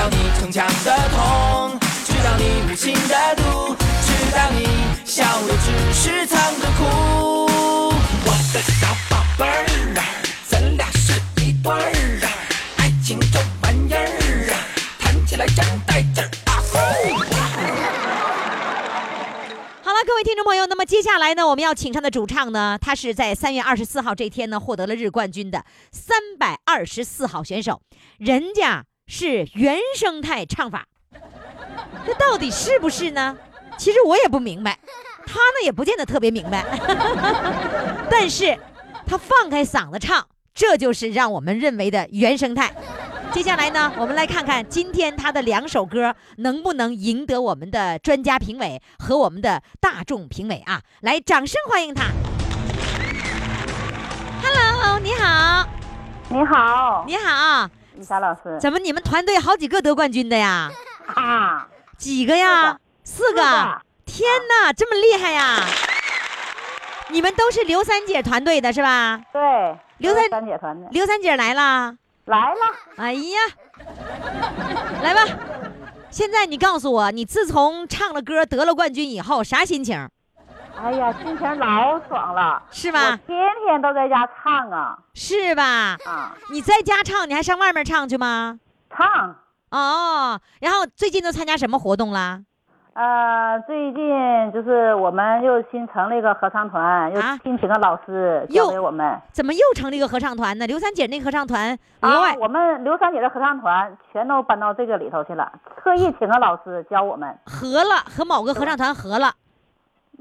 知道你逞强的痛，知道你无情的毒，知道你笑的只是藏着哭。我的小宝贝儿啊，咱俩是一对儿啊，爱情这玩意儿啊，谈起来真带劲儿啊！好了，各位听众朋友，那么接下来呢，我们要请上的主唱呢，他是在三月二十四号这天呢获得了日冠军的三百二十四号选手，人家是原生态唱法，这到底是不是呢？其实我也不明白，他呢也不见得特别明白，但是他放开嗓子唱，这就是让我们认为的原生态。接下来呢，我们来看看今天他的两首歌能不能赢得我们的专家评委和我们的大众评委啊！来，掌声欢迎他。Hello，你好，你好，你好，李霞老师。怎么你们团队好几个得冠军的呀？啊，几个呀？四个。天哪，这么厉害呀！你们都是刘三姐团队的是吧？对，刘三三姐团队刘三姐来啦！来了，哎呀，来吧！现在你告诉我，你自从唱了歌得了冠军以后，啥心情？哎呀，心情老爽了，是吧天天都在家唱啊是吧？啊，你在家唱，你还上外面唱去吗？唱。哦，然后最近都参加什么活动啦？呃，最近就是我们又新成立一个合唱团，又啊新请个老师又教给我们。怎么又成立一个合唱团呢？刘三姐那合唱团额外、啊，我们刘三姐的合唱团全都搬到这个里头去了，特意请个老师教我们。合了，和某个合唱团合了。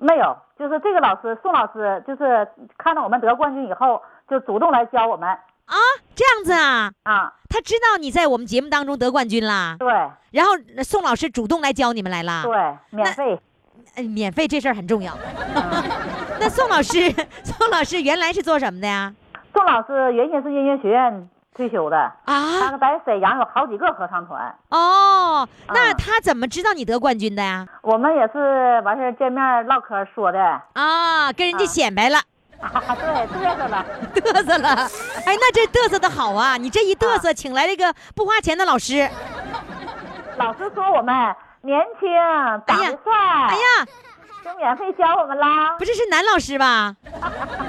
没有，就是这个老师宋老师，就是看到我们得冠军以后，就主动来教我们啊，这样子啊？啊。他知道你在我们节目当中得冠军啦，对然后呃宋老师主动来教你们来啦。对，免费。呃，免费这事儿很重要。那宋老师，宋老师原来是做什么的呀？宋老师原先是音乐学院退休的啊，在沈阳有好几个合唱团。哦，那啊他怎么知道你得冠军的呀？我们也是完事儿见面唠嗑说的，啊，跟人家啊显摆了，啊，对，嘚瑟了。嘚瑟了。哎，那这嘚瑟的好啊！你这一嘚瑟，请来了一个不花钱的老师。老师说我们年轻，长得帅，哎呀，就免费教我们啦。不是是男老师吧？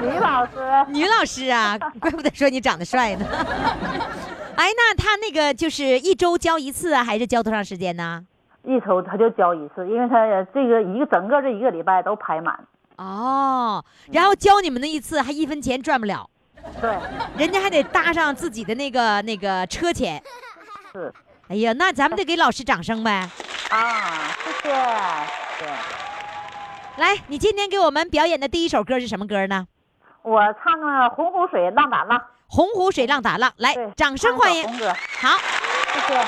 女老师，女老师啊，怪不得说你长得帅呢。哎，那他那个就是一周教一次啊，还是教多长时间呢？一周他就教一次，因为他这个一个整个这一个礼拜都排满。哦，然后教你们那一次还一分钱赚不了，对，人家还得搭上自己的那个那个车钱。是哎呀，那咱们得给老师掌声呗。啊，谢谢，谢谢。来，你今天给我们表演的第一首歌是什么歌呢？我唱个《洪湖水浪打浪》，洪湖水浪打浪，来，，掌声欢迎好，谢谢。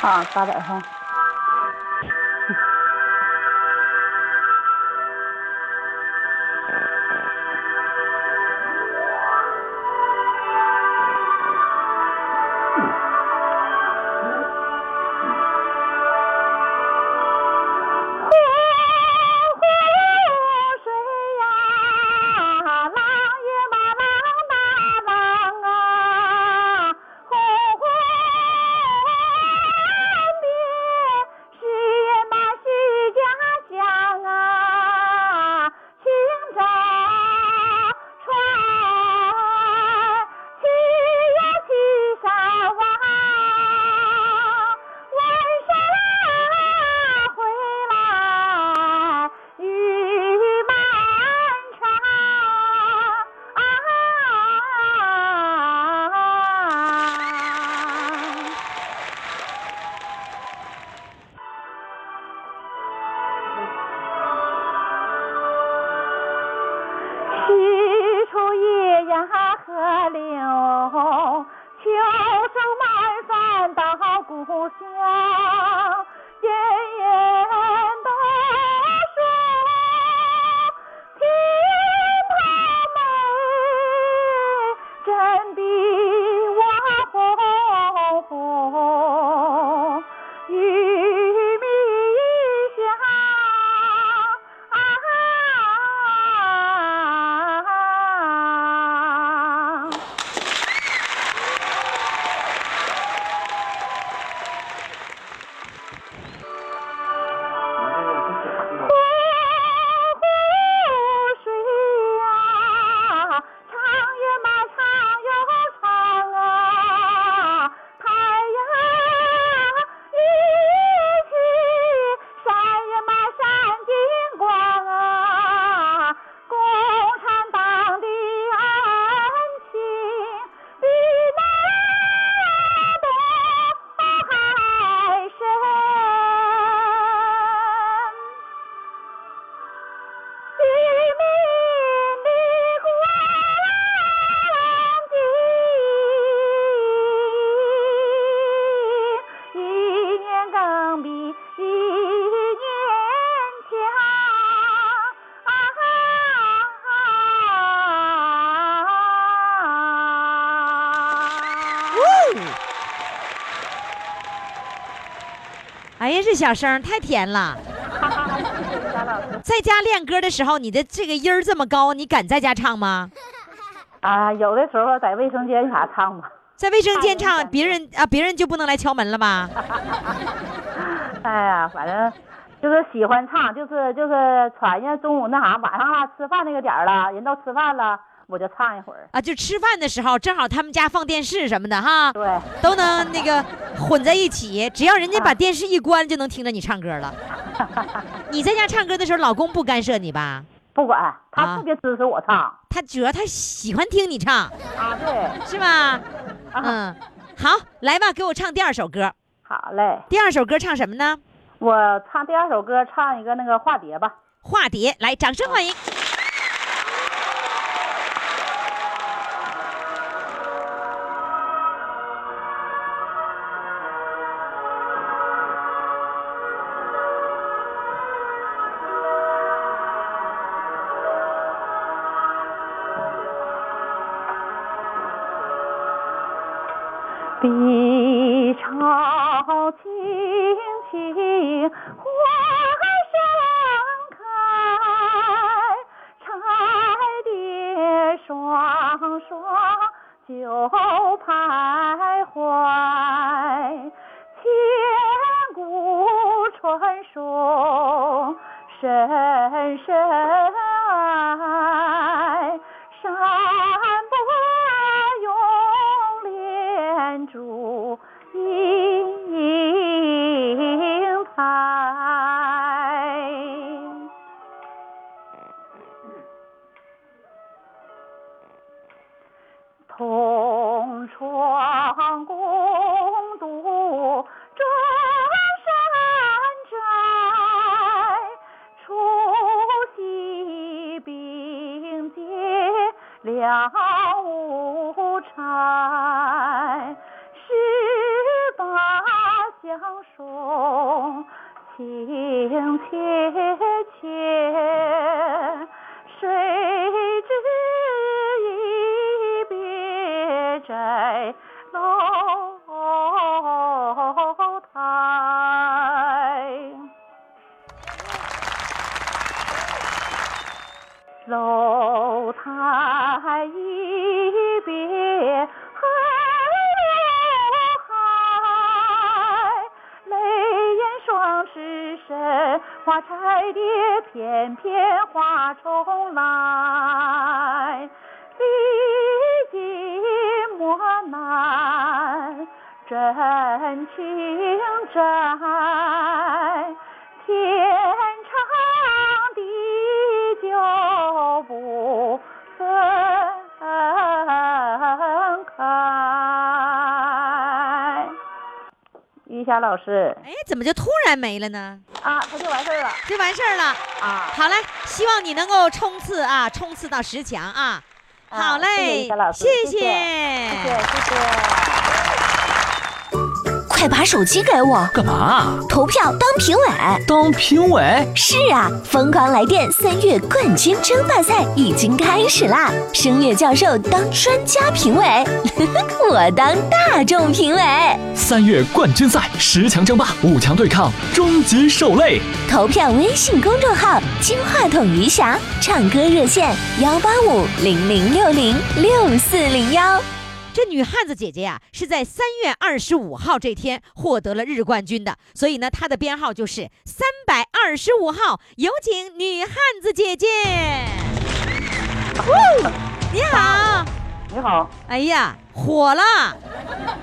好，八点钟。哎呀，这小声太甜了。在家练歌的时候，你的这个音儿这么高，你敢在家唱吗？啊，有的时候在卫生间啥唱吧。在卫生间唱，别人啊，别人就不能来敲门了吧？哎呀，反正就是喜欢唱，就是就是传下，中午那啥，晚上啊吃饭那个点儿了，人都吃饭了，我就唱一会儿。啊，就吃饭的时候，正好他们家放电视什么的哈，对，都能那个混在一起。只要人家把电视一关，就能听着你唱歌了。你在家唱歌的时候，老公不干涉你吧？不管他啊特别支持我唱他主要他喜欢听你唱，啊，对，是吧？啊，嗯，好，来吧，给我唱第二首歌。好嘞，第二首歌唱什么呢？我唱第二首歌，唱一个那个化蝶吧。化蝶，来，掌声欢迎。碧就怕翩翩花重来。历尽磨难，真情债。天长地久不分开。于霞老师哎，怎么就突然没了呢？啊，他就完事儿了就完事儿了。啊。好嘞，希望你能够冲刺啊，冲刺到十强啊！啊好谢谢嘞于霞老，师谢谢谢谢谢谢谢。快把手机给我，干嘛？投票当评委。当评委？是啊，疯狂来电三月冠军争霸赛已经开始啦！声乐教授当专家评委，我当大众评委。三月冠军赛十强争霸，五强对抗，终极受累。投票微信公众号“金话筒余霞”，唱歌热线幺八五零零六零六四零幺。这女汉子姐姐呀、是在三月二十五号这天获得了日冠军的，所以呢，她的编号就是三百二十五号。有请女汉子姐姐。呜你好，你好，哎呀，火了！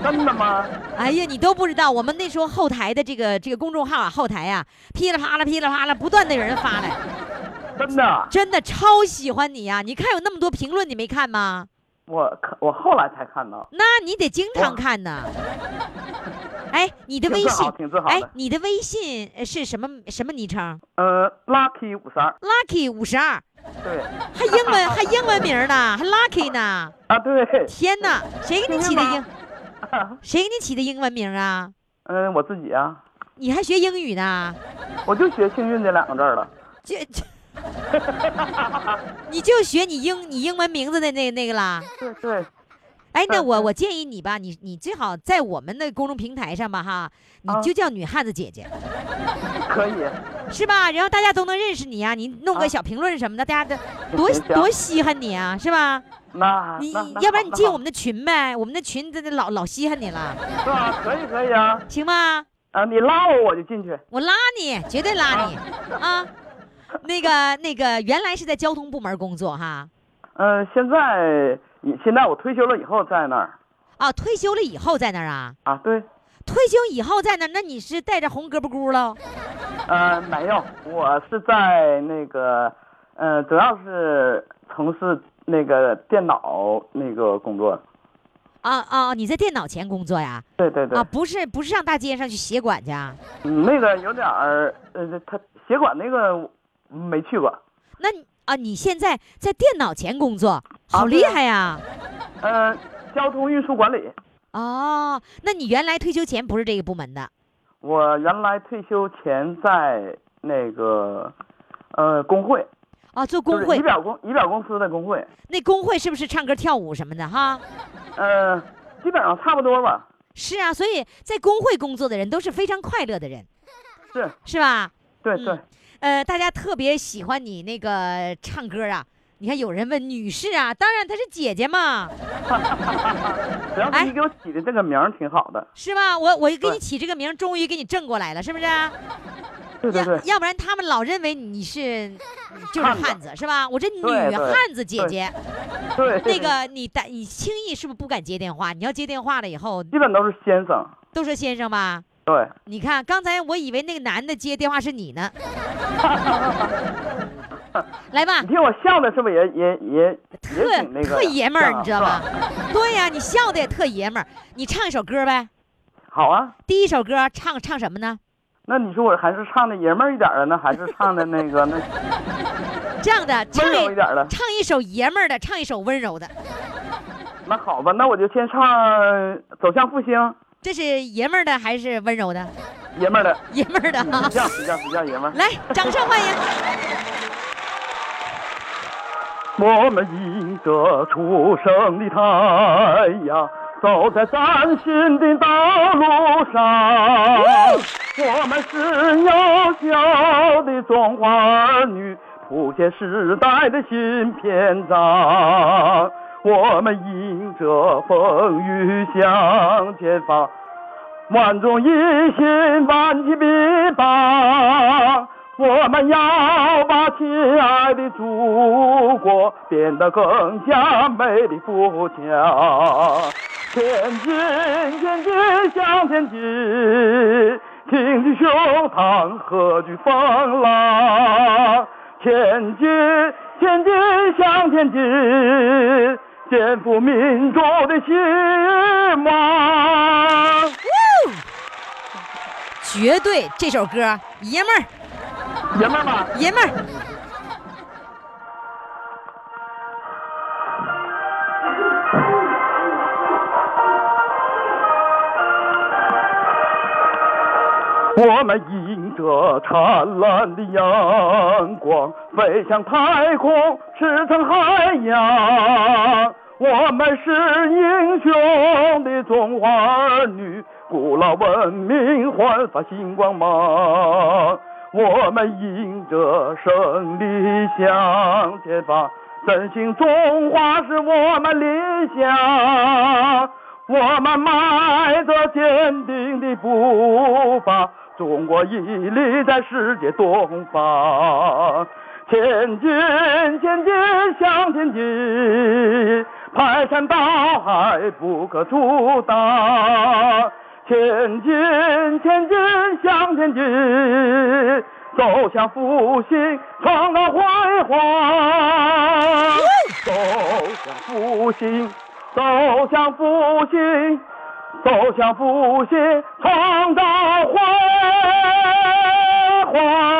真的吗？哎呀，你都不知道，我们那时候后台的这个这个公众号啊，后台呀、噼里啪啦噼里啪啦，不断的有人发来，真的，真的超喜欢你呀、你看有那么多评论，你没看吗？我看我后来才看到，那你得经常看呢。哎，你的微信哎，你的微信呃是什么什么昵称呃，Lucky 五十二，？Lucky 五十二，对，还英文 还英文名呢，还 Lucky 呢。啊对，天哪，谁给你起的英？嗯、谁给你起的英文名啊？嗯我自己啊，你还学英语呢？我就学幸运这两个字儿了，就就，你就学你英你英文名字的那那个啦。对对，哎，那我我建议你吧，你你最好在我们的公众平台上吧，哈，你啊就叫女汉子姐姐，可以，是吧？然后大家都能认识你啊，你弄个啊小评论什么的，大家都多多稀罕你啊，是吧？那那那要不然你进我们的群呗，我们的群真的老老稀罕你了，是吧？可以可以啊，行吗？啊，你拉我我就进去，我拉你，绝对拉你。啊！那个那个，原来是在交通部门工作哈，嗯、现在你现在我退休了以后在那儿啊，退休了以后在那儿啊，啊，对，退休以后在那儿，那你是带着红胳膊箍喽？呃，没有，我是在那个，呃，主要是从事那个电脑那个工作，啊啊，你在电脑前工作呀？对对对，啊，不是不是上大街上去协管去啊？嗯，那个有点儿，呃，他协管那个没去过，那你啊，你现在在电脑前工作，好厉害呀！呃，交通运输管理。哦，那你原来退休前不是这个部门的？我原来退休前在那个，呃，工会，啊，做工会仪，表公仪表公司的工会，那工会是不是唱歌跳舞什么的哈？呃，基本上差不多吧。是啊，所以在工会工作的人都是非常快乐的人，是，是吧？对对，呃，大家特别喜欢你那个唱歌啊。你看，有人问女士啊，当然她是姐姐嘛，主要哎是你给我起的这个名儿挺好的。是吧？我我给你起这个名，终于给你正过来了，是不是？要对对对，要不然他们老认为你是就是汉子汉，是吧？我这女汉子姐对姐，对，那个你打你轻易是不是不敢接电话？你要接电话了以后基本都是先生。都是先生吧。对，你看刚才我以为那个男的接电话是你呢。来吧你，听我笑的是不是也也也也特挺那个特爷们儿，你知道吧？？对呀、你笑的也特爷们儿。你唱一首歌呗，好啊，第一首歌唱唱什么呢？那你说我还是唱的爷们儿一点儿的呢，还是唱的那个那 这样的，唱温柔一点儿的？唱一首爷们儿的，唱一首温柔的，那好吧，那我就先唱《走向复兴》，这是爷们儿的还是温柔的？爷们儿的，爷们儿的啊比！较比较比较爷们儿。来，掌声欢迎。我们迎着初升的太阳，走在崭新的道路上。我们是优秀的中华儿女，谱写时代的新篇章。我们迎着风雨向前方，万众一心，万骑必帮。我们要把亲爱的祖国变得更加美丽富强。前进，前进，向前进，挺起胸膛，何惧风浪？前进，前进，向前进，肩负民族的希望。绝对这首歌爷们儿，爷们儿们，爷们儿。我们迎着灿烂的阳光，飞向太空，驰骋海洋。我们是英雄的中华儿女，古老文明焕发新光芒。我们迎着胜利向前方，振兴中华是我们理想。我们迈着坚定的步伐，中国屹立在世界东方。前进，前进，向前进，排山倒海不可阻挡。前进，前进，向前进，走向复兴，创造辉煌。走向复兴，走向复兴，走向复兴，创造辉煌。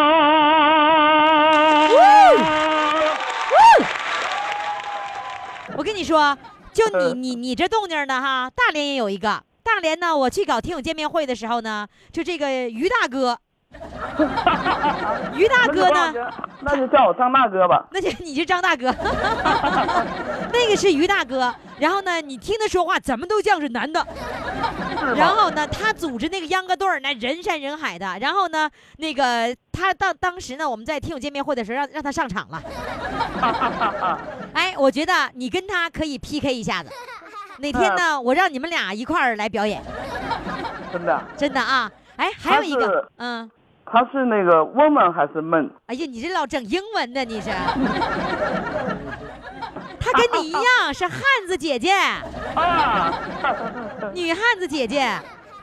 我跟你说，就你呃你你这动静呢哈，大连也有一个。大连呢，我去搞听友见面会的时候呢，就这个于大哥，于大哥呢，那就叫我张大哥吧。那就你是张大哥 那个是于大哥。然后呢，你听他说话怎么都像是男的。然后呢，他组织那个秧歌队儿，那人山人海的。然后呢，那个他到当时呢，我们在听友见面会的时候，让让他上场了。哎，我觉得你跟他可以 PK 一下子。哪天呢，我让你们俩一块儿来表演，真的，真的啊！哎，还有一个，嗯，他是那个 woman 还是 man？哎呀，你这老整英文的，你是？她跟你一样是汉子姐姐，啊，女汉子姐姐。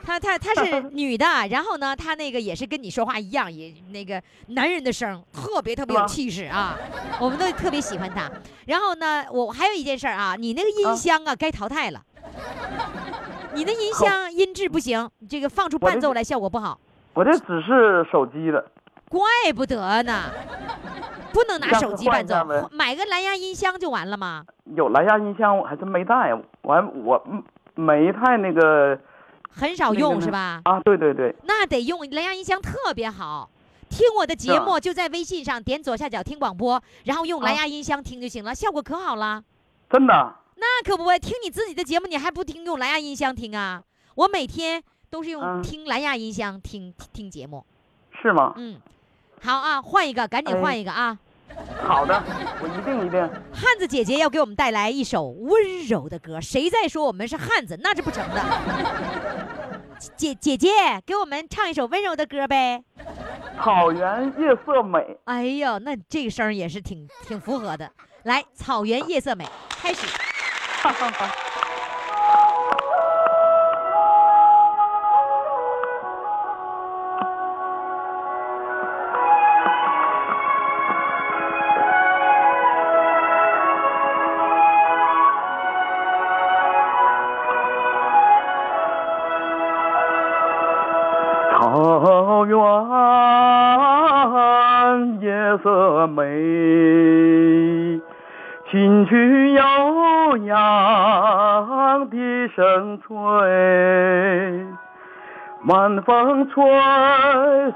她她她是女的，然后呢，她那个也是跟你说话一样，也那个男人的声，特别特别有气势啊，我们都特别喜欢她。然后呢，我还有一件事儿啊，你那个音啊箱啊该淘汰了，你那音箱音质不行，这个放出伴奏来效果不好，我这只是手机的，怪不得呢，不能拿手机伴奏买个蓝牙音箱就完了吗？有蓝牙音箱，我还真没带，我还我没太那个很少那个呢用是吧？啊，对对对，那得用蓝牙音箱特别好。听我的节目就在微信上点左下角听广播，然后用蓝啊牙音箱听就行了，效果可好了。真的，那可不，听你自己的节目你还不听用蓝牙音箱听啊？我每天都是用嗯听蓝牙音箱听听听节目。是吗？嗯，好啊，换一个，赶紧哎换一个啊！好的，我一定一定。汉子姐姐要给我们带来一首温柔的歌，谁再说我们是汉子，那是不成的。姐姐姐，给我们唱一首温柔的歌呗。草原夜色美，哎呦，那这个声儿也是挺挺符合的。来，草原夜色美，开始。晚风吹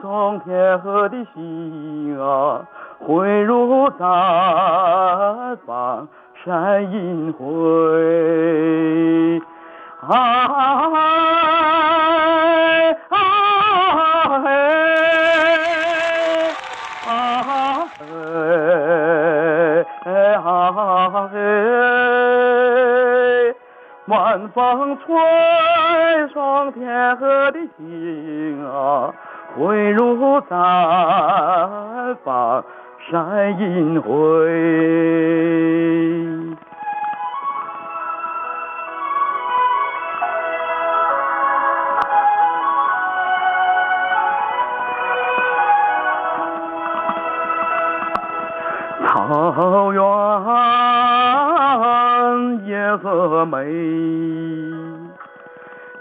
送天河的星啊，汇入毡房山银辉。哎哎，晚风吹送天河的星啊，汇入毡房山银辉。草原色美，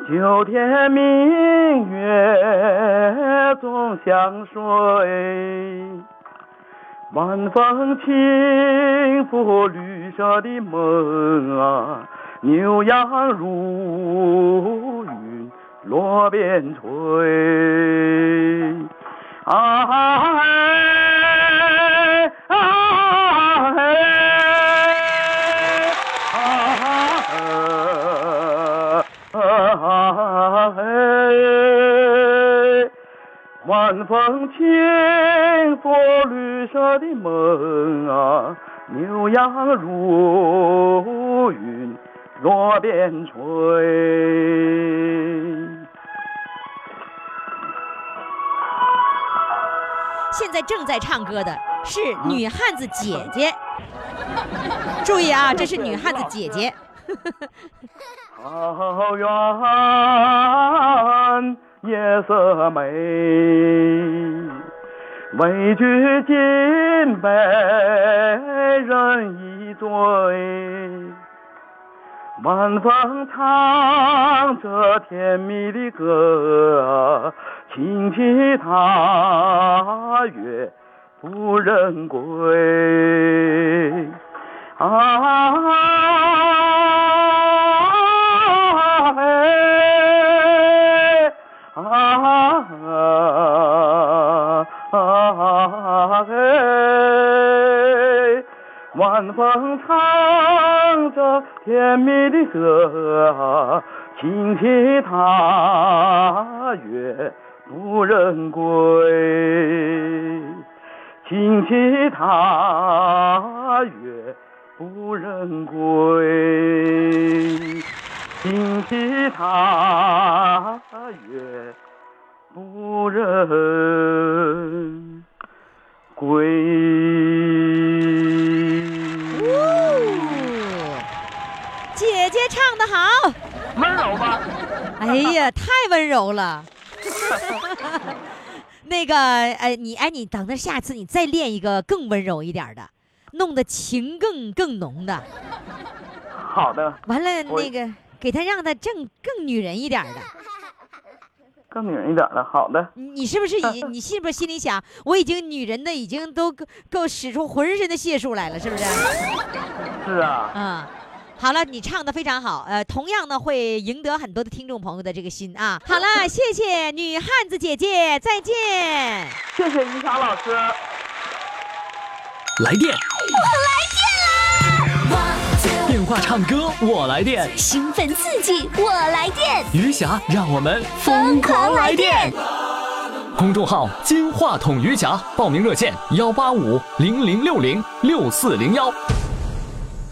九天明月总相随。晚风轻拂绿色的梦啊，牛羊如云落边吹。啊嘿啊嘿啊晚风轻拂绿色的梦啊，牛羊如云落边吹。现在正在唱歌的是女汉子姐姐，注意啊，这是女汉子姐姐。桃源夜色美，畏惧金被人一醉。晚风唱着甜蜜的歌，轻骑踏月不人归。啊晚风唱着甜蜜的歌，轻骑踏月不人归。轻骑踏月不人归，轻骑踏月不人归。唱的好，温柔吧？哎呀，太温柔了。那个，哎，你哎，你等着下次你再练一个更温柔一点的，弄得情更更浓的。好的，完了，那个给他让他正更女人一点的。更女人一点的。好的，你你是不是已你是不是心里想，我已经女人的已经都够够使出浑身的解数来了，是不是？是啊，嗯，好了，你唱的非常好，呃，同样呢会赢得很多的听众朋友的这个心啊。好了，谢谢女汉子姐姐，再见。谢谢于霞老师。来电，我来电话唱歌我来电，兴奋刺激，我来电，余霞让我们疯狂来电。公众号“金话筒余霞”，报名热线：幺八五零零六零六四零幺。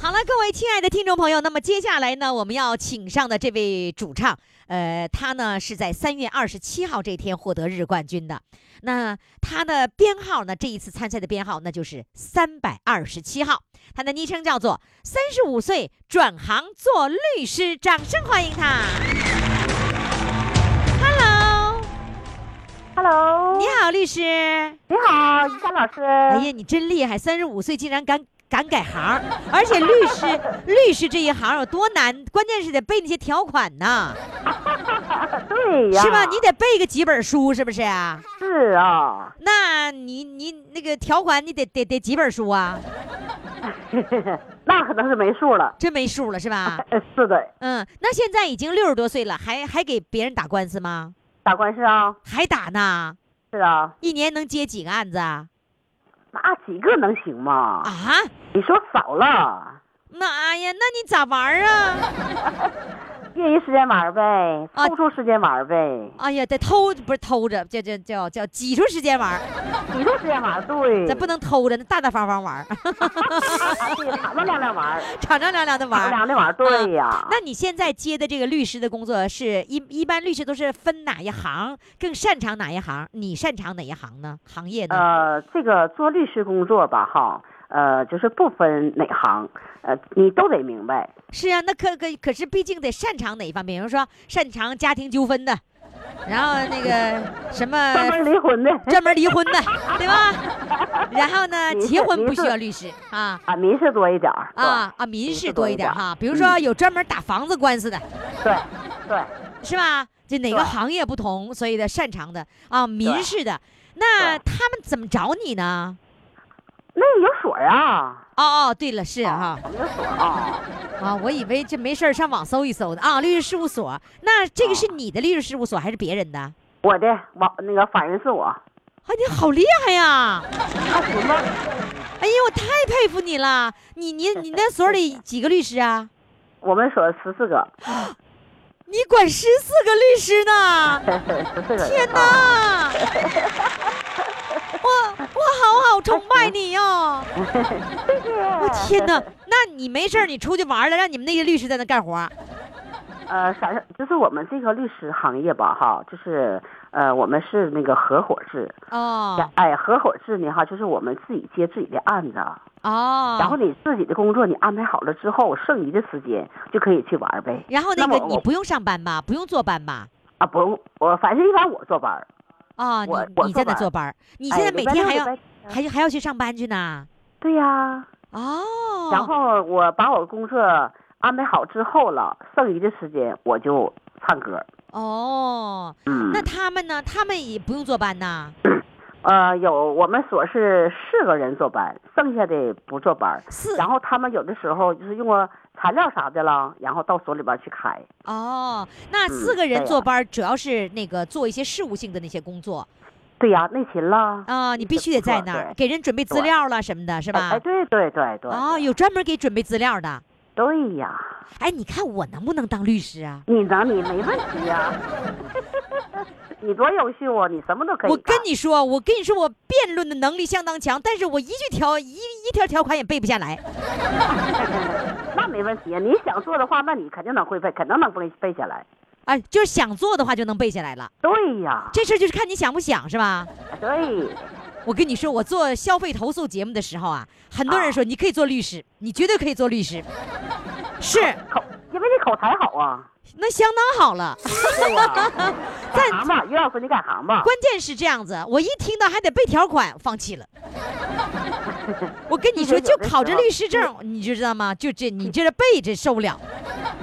好了，各位亲爱的听众朋友，那么接下来呢，我们要请上的这位主唱，呃，他呢是在三月二十七号这天获得日冠军的。那他的编号呢，这一次参赛的编号那就是三百二十七号，他的昵称叫做“三十五岁转行做律师”，掌声欢迎他。Hello，Hello，你好，律师。你好，于霞老师。哎呀，你真厉害！三十五岁竟然敢敢改行，而且律师律师这一行有多难？关键是得背那些条款呐，对呀，是吧？你得背个几本书，是不是啊？是啊，那你你那个条款，你得得得几本书啊？那可能是没数了。真没数了，是吧？呃 是的，嗯，那现在已经六十多岁了，还还给别人打官司吗？打官司啊，还打呢？是啊，一年能接几个案子啊？那几个能行吗？啊？你说少了，那哎呀，那你咋玩啊？业余时间玩呗，抽出时间玩呗，哎呀，得偷不是偷着，叫叫叫叫挤出时间玩，挤出时间玩，对，咱不能偷着，那大大方方玩，对，敞敞亮亮玩，敞敞亮亮的玩敞玩。亮的玩，对呀。那你现在接的这个律师的工作是一一般律师都是分哪一行，更擅长哪一行？你擅长哪一行呢？行业呢？呃，这个做律师工作吧，哈，呃，就是不分哪行，呃，你都得明白。是啊，那可可可是毕竟得擅长哪一方面？比如说擅长家庭纠纷的，然后那个 什么专门离婚的，专门离婚的，对吧？然后呢，结婚不需要律师啊。啊，民事多一点儿啊啊，民事多一点民事哈，比如说有专门打房子官司的，对对，是吧？就哪个行业不同，所以的擅长的啊，民事的，那他们怎么找你呢？那有所啊，哦哦，对了，是哈有锁啊，啊，我以为这没事儿上网搜一搜的啊，律师事务所。那这个是你的律师事务所还是别人的？我的网那个法人是我，啊，你好厉害呀！那行吧。哎呀，我太佩服你了！你你你那所里几个律师啊？我们所十四个，你管十四个律师呢？十四个。天啊！哪！我我好好崇拜你哟、我天哪！那你没事儿你出去玩了，让你们那些律师在那干活。呃，啥事？就是我们这个律师行业吧，哈，就是呃，我们是那个合伙制。哦哎，合伙制呢，哈，就是我们自己接自己的案子，哦，然后你自己的工作你安排好了之后，剩余的时间就可以去玩呗。然后那个那你不用上班吧？不用坐班吧？啊，不用，我反正一般我坐班儿。啊、我你你在那坐班儿，你哎现在每天还要还还要去上班去呢？对呀、哦，然后我把我工作安排好之后了，剩余的时间我就唱歌。哦，嗯，那他们呢？他们也不用坐班呐？呃，有我们所是四个人坐班，剩下的不坐班。是然后他们有的时候就是用个材料啥的了，然后到所里边去开。哦，那嗯四个人坐班主要是那个做一些事务性的那些工作对呀，内勤啦。啊，你必须得在那儿给人准备资料了什么的，是吧？哎哎，对对对对。哦，有专门给准备资料的。对呀，哎，你看我能不能当律师啊？你能你没问题呀。你多优秀啊！你什么都可以我。跟你说，我跟你说，我辩论的能力相当强，但是我一句条一一条条款也背不下来。那没问题呀，你想做的话，那你肯定能会背，肯定能背背下来。哎，就是想做的话就能背下来了。对呀，这事就是看你想不想，是吧？对，我跟你说，我做消费投诉节目的时候啊，很多人说你可以做律师，你绝对可以做律师，是口，因为你口才好啊。那相当好了。干 行吧，于老师，你干行吧。关键是这样子，我一听到还得背条款，放弃了。我跟你说，就考这律师证，你就知道吗？就这，你 这是背这受不了。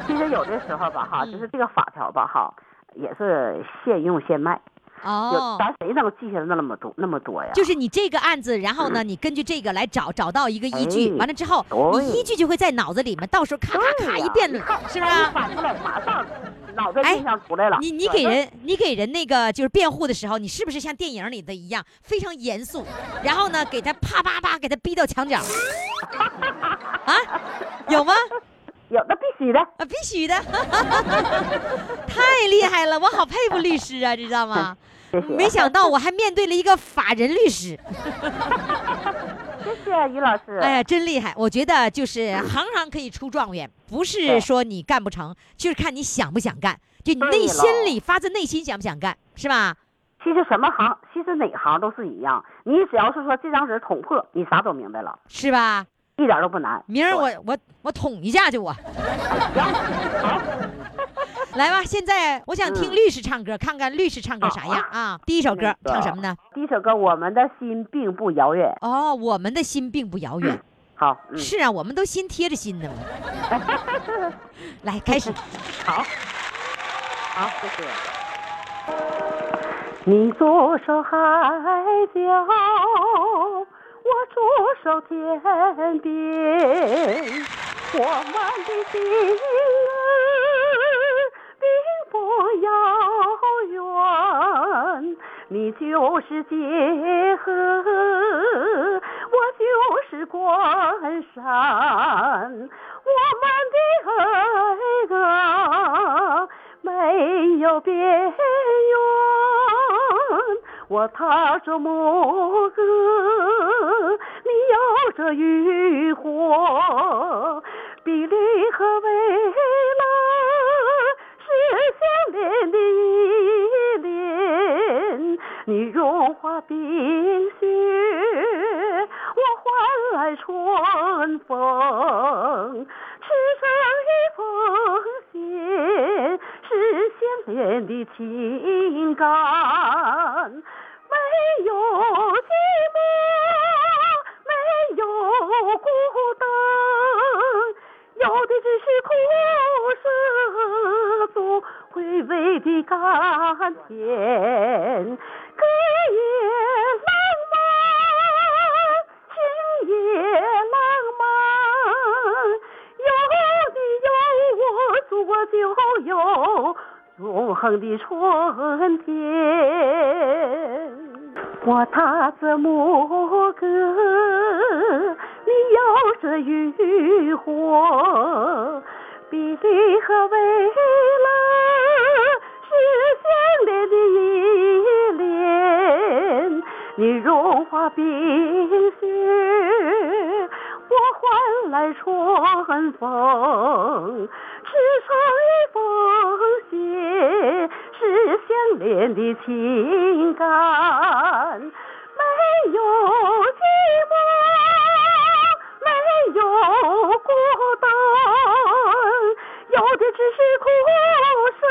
其实有的时候吧，哈，嗯就是这个法条吧，哈，也是现用现卖。有哦，咱谁能记下来那么多那么多呀？就是你这个案子，然后呢，你根据这个来找找到一个依据，哎完了之后，你依据就会在脑子里面，到时候咔咔咔一辩论是不是啊？哎一翻出来马上脑印象出来了。你你给人你给人那个就是辩护的时候，你是不是像电影里的一样非常严肃？然后呢，给他啪啪啪给他逼到墙角，啊，有吗？有那必须的。啊，必须的，太厉害了，我好佩服律师啊，知道吗？没想到我还面对了一个法人律师，谢谢于老师。哎呀，真厉害！我觉得就是行行可以出状元，不是说你干不成，就是看你想不想干，就你内心里发自内心想不想干，是吧？其实什么行，其实哪行都是一样。你只要是说这张纸捅破，你啥都明白了，是吧？一点都不难。明儿我我我捅一下去我。来吧，现在我想听嗯律师唱歌，看看律师唱歌啥样啊？第一首歌唱什么呢？第一首歌《我们的心并不遥远》。哦，我们的心并不遥远。好，嗯，是啊，我们都心贴着心呢嘛。来，开始。好，好，谢谢。你左手海角，我左手天边，我们的心儿并不遥远，你就是界河，我就是关山，我们的爱啊没有边缘。我踏着牧歌，你摇着渔火，比利和未来相连的依恋，你融化冰雪，我换来春风，赤诚一封信，是相连的情感。没有寂寞，没有孤单，有的只是苦涩中回味的甘甜。歌也浪漫，情也浪漫，有你有我，祖国就有永恒的春天。我踏着牧歌，你摇着渔火，比利和蔚蓝相连的依恋，你融化冰雪，我换来春风，织成一封信，是相连的情感，没有寂寞，没有孤单，有的只是苦涩。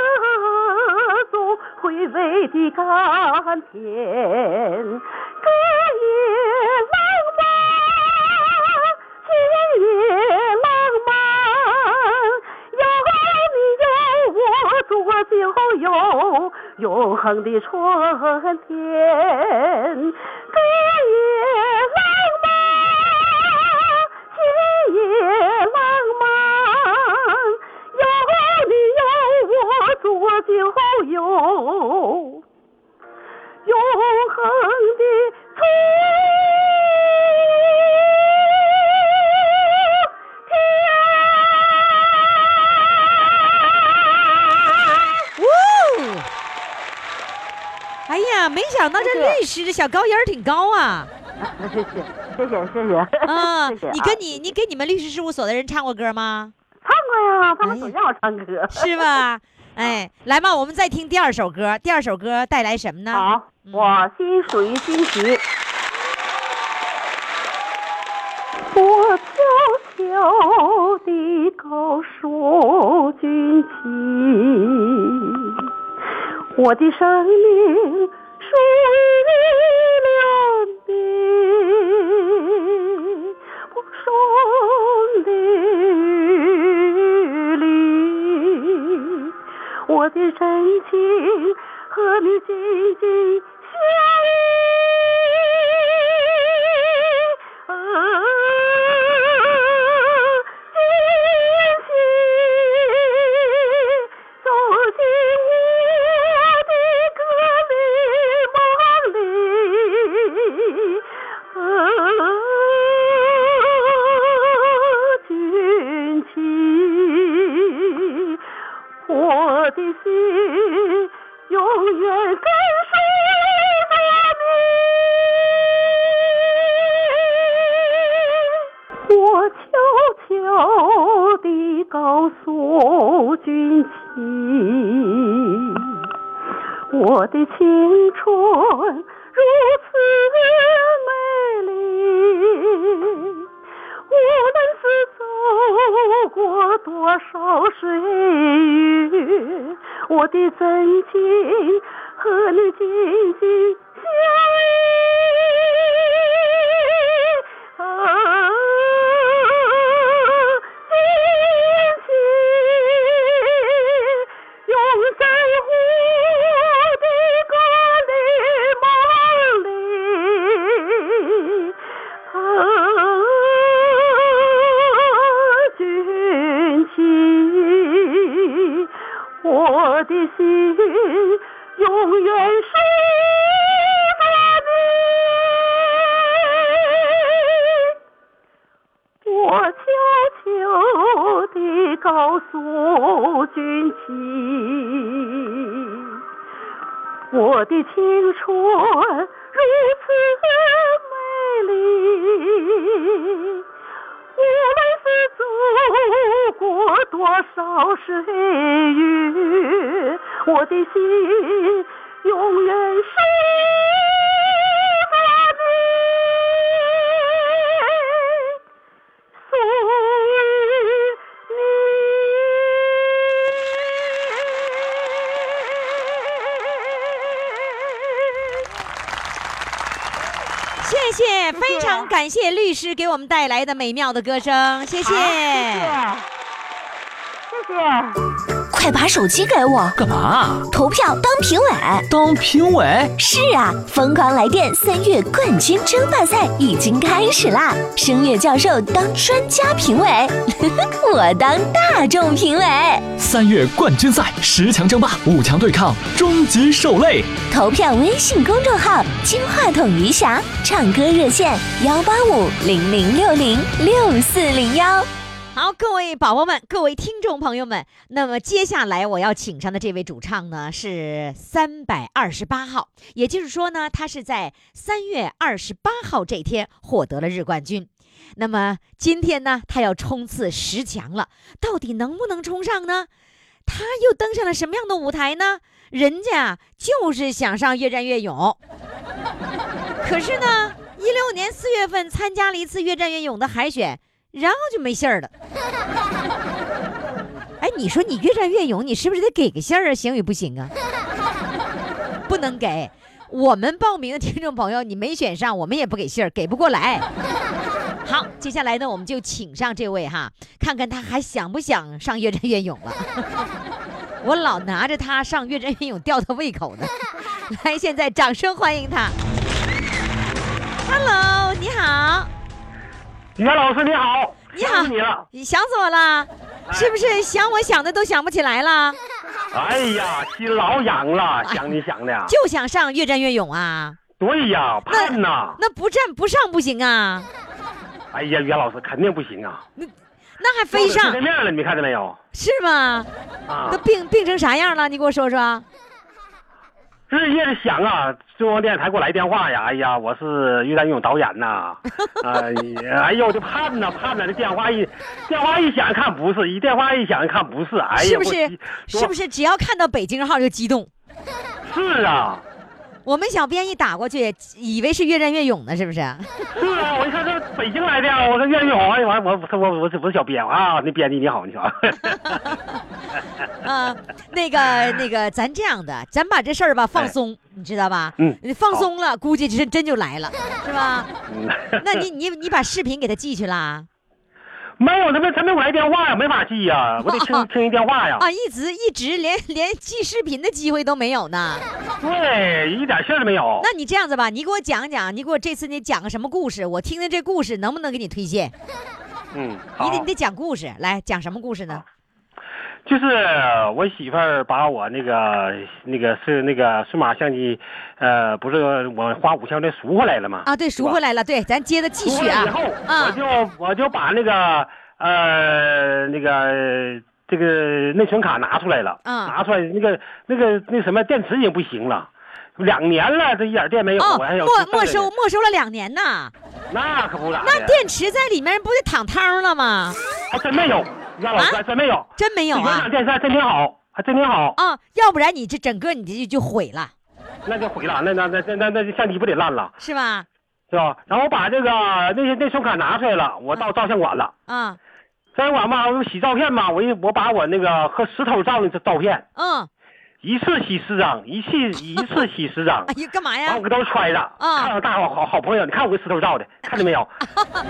回味的甘甜，歌也浪漫，情也浪漫，有你有我，中国今后有永恒的春天，我，中国今后有永恒的春呜！哎呀，没想到这律师的小高音儿挺高啊！谢谢谢谢谢谢啊，谢谢啊你跟你你给你们律师事务所的人唱过歌吗？唱过呀，他们总让我唱歌。是吧？哎，来吧，我们再听第二首歌。第二首歌带来什么呢？好，我心属于惊喜。我悄悄地告诉军旗，我的生命和你紧悄地告诉军旗，我的青春如此美丽。无论是走过多少岁月，我的真情和你紧紧非常感谢律师给我们带来的美妙的歌声，谢谢。谢谢。快把手机给我，干嘛？投票当评委。当评委？是啊，疯狂来电三月冠军争霸赛已经开始啦！声乐教授当专家评委，我当大众评委。三月冠军赛十强争霸，五强对抗，终极受累。投票微信公众号“金话筒余霞”，唱歌热线幺八五零零六零六四零幺。好，各位宝宝们，各位听众朋友们，那么接下来我要请上的这位主唱呢是三百二十八号，也就是说呢，他是在三月二十八号这天获得了日冠军。那么今天呢，他要冲刺十强了，到底能不能冲上呢？他又登上了什么样的舞台呢？人家就是想上越战越勇，可是呢，一六年四月份参加了一次越战越勇的海选。然后就没信儿了。哎，你说你越战越勇，你是不是得给个信儿啊？行与不行啊？不能给。我们报名的听众朋友，你没选上，我们也不给信儿，给不过来。好，接下来呢，我们就请上这位哈，看看他还想不想上越战越勇了。我老拿着他上越战越勇吊他胃口呢。来，现在掌声欢迎他。Hello，你好。于霞老师你好，你好你了。你想死我了，是不是想我想的都想不起来了？哎呀，心老痒了，想你想的。就想上越战越勇啊？对呀，盼呐。那不战不上不行啊？哎呀，袁老师肯定不行啊。那还非上见面了，你看见没有？是吗？啊都，病病成啥样了？你给我说说。日夜的想啊，中央电视台给我来电话呀，哎呀，我是越战越勇导演呐，哎呀，哎呦，我就盼呐盼呐，这电话一电话一响，看不是，一电话一响，看不是，哎呀，是不是我？是不是只要看到北京号就激动？是啊，我们小编一打过去，以为是越战越勇呢，是不是？是啊，我一看这北京来的，我说越战越勇，哎，完我我我我我是小编啊，那编辑你好，你好，啊，那个那个，咱这样的，咱把这事儿吧放松，你知道吧？嗯你放松了，估计真真就来了，是吧？嗯那你你你把视频给他寄去啦？没有，他没他没给我来电话呀，没法记呀，我得听听一电话呀，啊，一直一直连连记视频的机会都没有呢。对，一点信儿都没有。那你这样子吧，你给我讲讲，你给我这次你讲个什么故事，我听听这故事能不能给你推荐？嗯，你得你得讲故事，来讲什么故事呢？就是我媳妇儿把我那个那个是那个数码相机，呃，不是我花五千块钱赎回来了吗？啊，对，赎回来了，对，咱接着继续啊赎回来以后，我啊，就我就把那个呃那个这个内存卡拿出来了，嗯拿出来那个那个那什么电池已经不行了，两年了，这一点电没有，哦，我还有没没收，没收了两年呢，那可不咋的，那电池在里面不得躺汤了吗？还真没有，让老师真没有，真没有啊原厂？电视还真挺好，还真挺好。啊，要不然你这整个你这就就毁了，那就毁了，那那那那那那相机不得烂了，是吧？是吧？然后我把这个那些内存卡拿出来了，我到照相馆了。啊，照相馆嘛，我洗照片嘛，我一我把我那个和石头照的这照片，嗯，一次洗十张，一次一次洗十张哎，呀，干嘛呀把我？给都揣着，啊看着大伙好好朋友，你看我跟石头照的，看见没有？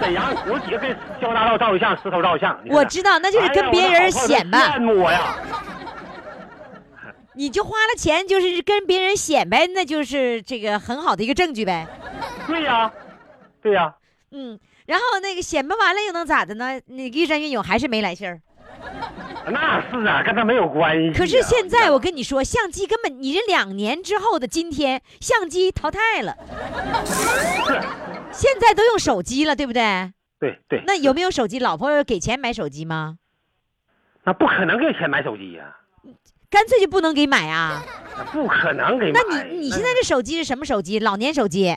沈阳，我几个跟交大道照一相，石头照一相。我知道，那就是跟别人显摆，羡慕我呀。你就花了钱，就是跟别人显摆，那就是这个很好的一个证据呗。对呀，对呀，嗯，然后那个显摆完了又能咋的呢？那个越战越勇还是没来信儿。那是啊，跟他没有关系啊。可是现在我跟你说，相机根本你这两年之后的今天，相机淘汰了，现在都用手机了，对不对？对对，那有没有手机？老婆给钱买手机吗？那不可能给钱买手机呀、干脆就不能给买啊？那不可能给买。那你你现在这手机是什么手机？老年手机？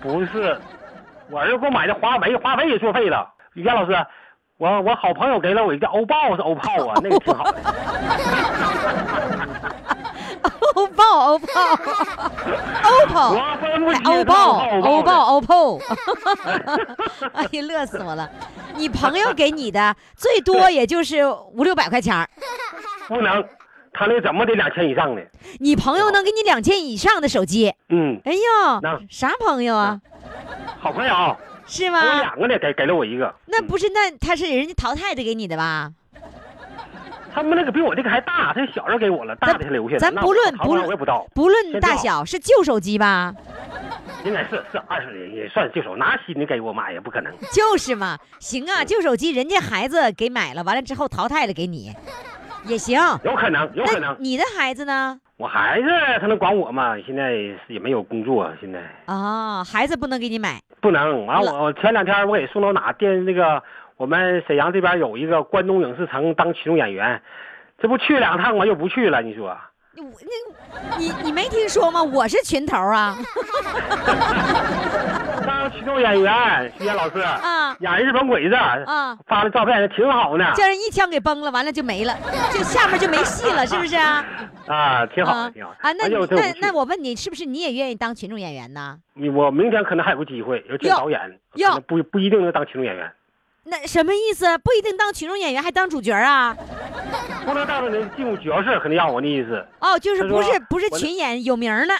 不是，我儿子给我买的华为，华为也作废了。于佳老师，我我好朋友给了我一个欧豹是欧炮啊，那个挺好的。欧豹，欧豹，OPPO。欧豹，欧豹，，OPPO，哎呀，乐死我了！你朋友给你的最多也就是五六百块钱儿不能，他那怎么得两千以上呢？你朋友能给你两千以上的手机？嗯，哎呦那，啥朋友啊？好朋友，是吗我？两个呢，给给了我一个。那不是，那他是人家淘汰的给你的吧？他们那个比我这个还大，他小人给我了，大的他留下了。咱不论不论我也不知道，不论大小，是旧手机吧？应该是是二十也算旧手，拿新的给我买也不可能。就是嘛，行啊，旧手机人家孩子给买了，完了之后淘汰了给你，也行。有可能，有可能。你的孩子呢？我孩子他能管我吗？现在也没有工作，现在啊，孩子不能给你买不能。完我我前两天我给送到哪电那个我们沈阳这边有一个关东影视城当群众演员，这不去两趟我？又不去了，你说？我那，你你没听说吗？我是群头啊！当群众演员，徐岩老师啊演日本鬼子啊发的照片挺好呢叫人一枪给崩了，完了就没了，就下面就没戏了，是不是啊？啊，挺好啊挺好啊，那你那那我问你，是不是你也愿意当群众演员呢？你我明天可能还有个机会，要见导演，哟不不一定能当群众演员，那什么意思？不一定当群众演员，还当主角啊？不能当着那进入角色，肯定要我的意思。哦，就是不是不是群演有名儿的？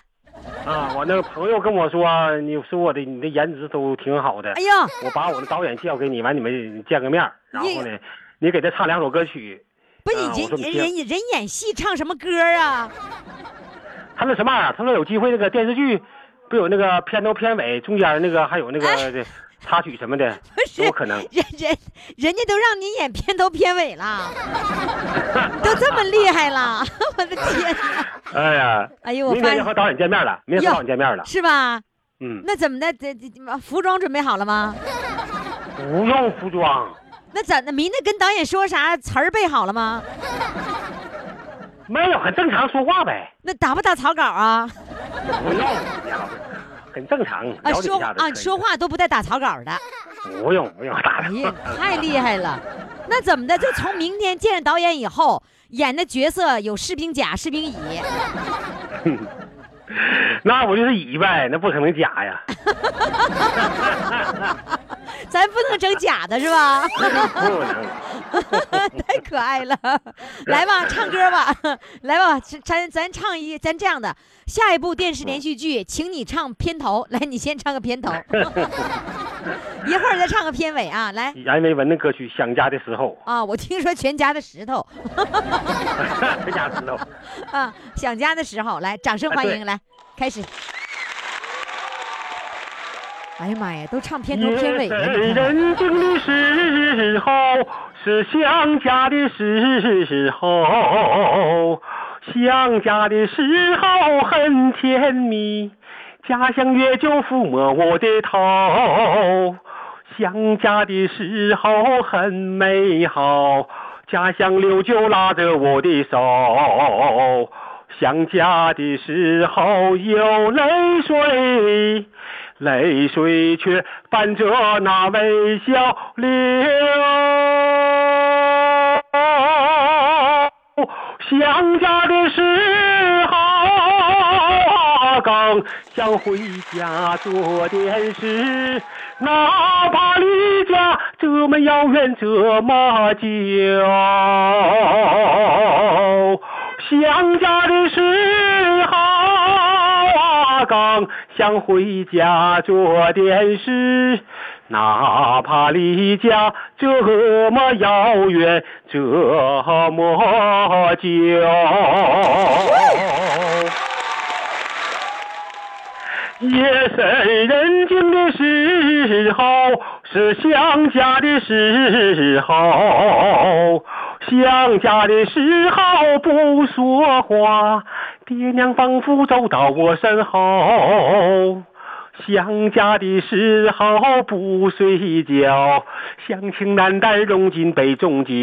啊，我那个朋友跟我说，你说我的你的颜值都挺好的，哎呀，我把我的导演介绍给你，完你们见个面儿，然后呢，你给他唱两首歌曲。不是啊人你人人人演戏唱什么歌啊？他说什么啊？他说有机会那个电视剧，不有那个片头片尾中间那个还有那个这插曲什么的，不可能。人人人家都让你演片头片尾了，都这么厉害了，我的天哪！哎呀，哎呦，我明天要和导演见面了，明天和哟导演见面了。是吧？嗯，那怎么的？这这这服装准备好了吗？不用服装，那怎的？明天跟导演说啥词儿背好了吗？没有，很正常说话呗，那打不打草稿啊？不用，杨老师很正常，啊，说啊，说话都不带打草稿的。不用不用打哎呀，太厉害了！那怎么的？就从明天见着导演以后，演的角色有士兵甲、士兵乙，那我就是乙呗，那不可能假呀。咱不能整假的是吧？太可爱了，来吧，唱歌吧，来吧，咱咱唱一，咱这样的，下一部电视连续剧，请你唱片头，来，你先唱个片头，一会儿再唱个片尾啊，来阎维文的歌曲《想家的时候啊，我听说全家的石头，》，全家石头。啊，想家的时候，来，掌声欢迎，来，开始。哎呀妈呀，都唱片头片尾夜了，深你看人静的时候，是想家的时候，想家的时候很甜蜜，家乡月就抚摸我的头，想家的时候很美好，家乡柳就拉着我的手，想家的时候有泪水。泪水却伴着那微笑流。想家的时候，刚想回家做点事，哪怕离家这么遥远这么久。想家的时候刚想回家做点事，哪怕离家这么遥远这么久。夜深人静的时候，是想家的时候。想家的时候不说话，爹娘仿佛走到我身后。想家的时候不睡觉，乡情难耐融进杯中酒。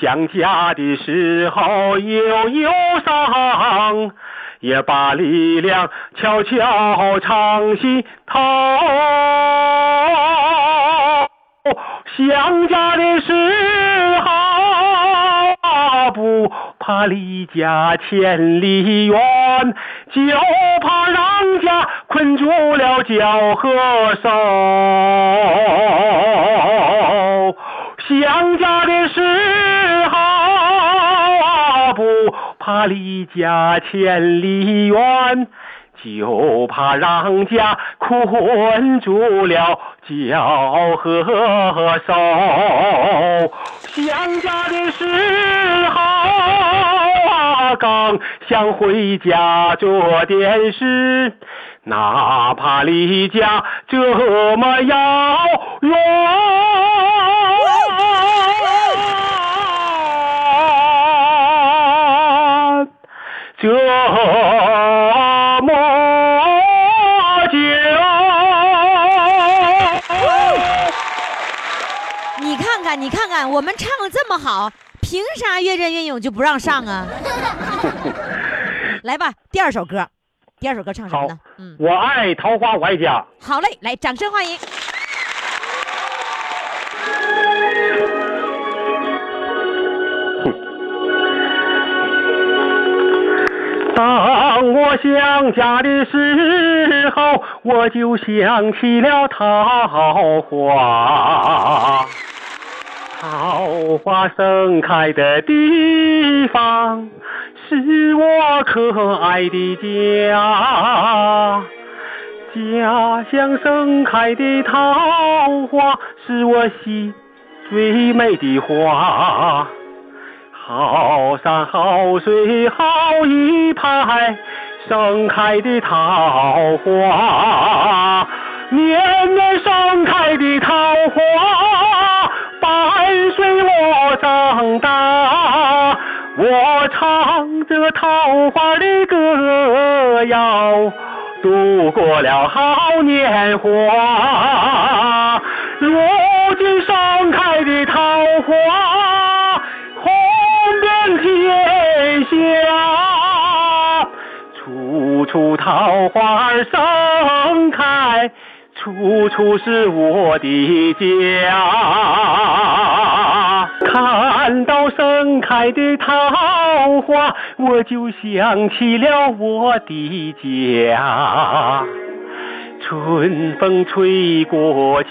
想家的时候有忧伤，也把力量悄悄藏心头。想家的时候，不怕离家千里远，就怕让家困住了脚和手。想家的时候，不怕离家千里远。就怕让家困住了脚和手。想家的时候啊，刚想回家做点事，哪怕离家这么遥远，这我们唱的这么好，凭啥越战越勇就不让上啊？来吧，第二首歌，第二首歌唱什么呢？嗯，我爱桃花我爱家。好嘞，来，掌声欢迎。当我想家的时候，我就想起了桃花。桃花盛开的地方，是我可爱的家。家乡盛开的桃花，是我心最美的花。好山好水好一派，盛开的桃花，年年盛开的桃花，伴随我长大。我唱着桃花的歌谣，度过了好年华。如今盛开的桃花，红遍天下，处处桃花盛开，处处是我的家。看到盛开的桃花，我就想起了我的家。春风吹过家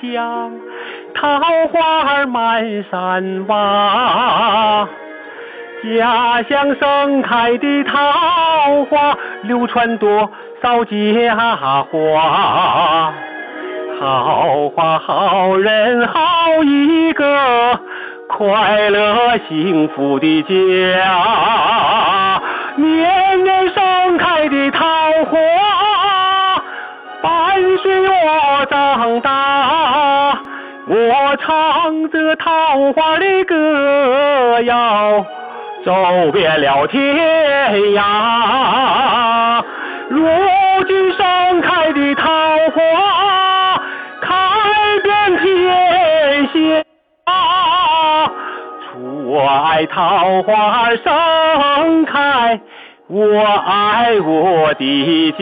乡，桃花儿满山洼。家乡盛开的桃花，流传多少佳话。好花好人好一个，快乐幸福的家。年年盛开的桃花，伴随我长大。我唱着桃花的歌谣，走遍了天涯。如今盛开的桃花，开遍天下。我爱桃花盛开，我爱我的家。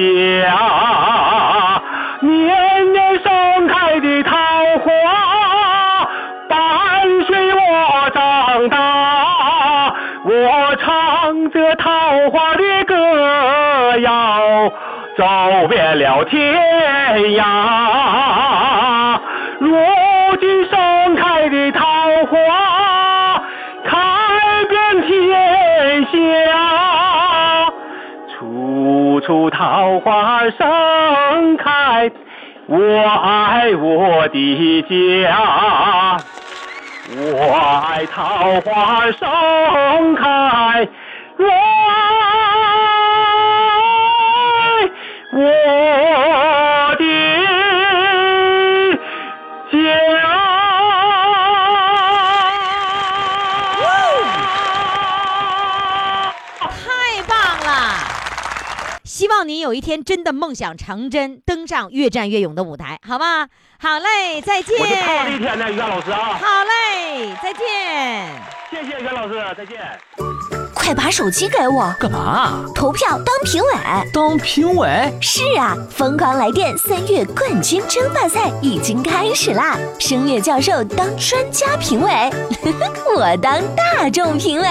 年年盛开的桃花，伴随我长大。我唱着桃花的歌，走遍了天涯。如今盛开的桃花，开遍天下。处处桃花盛开，我爱我的家。我爱桃花盛开，一天真的梦想成真，登上越战越勇的舞台，好吗？好嘞，再见。我这一天呢，于老师啊，好嘞，再见。谢谢袁老师，再见。快把手机给我，干嘛？投票当评委。当评委？是啊，疯狂来电三月冠军争霸赛已经开始啦！声乐教授当专家评委，我当大众评委。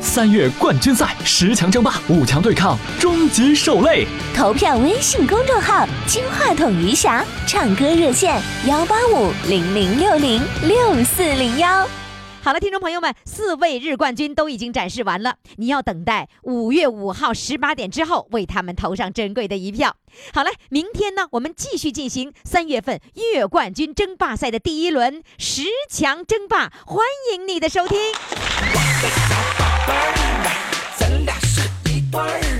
三月冠军赛十强争霸，五强对抗，终极受累。投票微信公众号“金话筒余霞”，唱歌热线幺八五零零六零六四零幺。好了，听众朋友们，四位日冠军都已经展示完了，你要等待五月五号十八点之后为他们投上珍贵的一票。好了，明天呢，我们继续进行三月份月冠军争霸赛的第一轮十强争霸，欢迎你的收听。Burning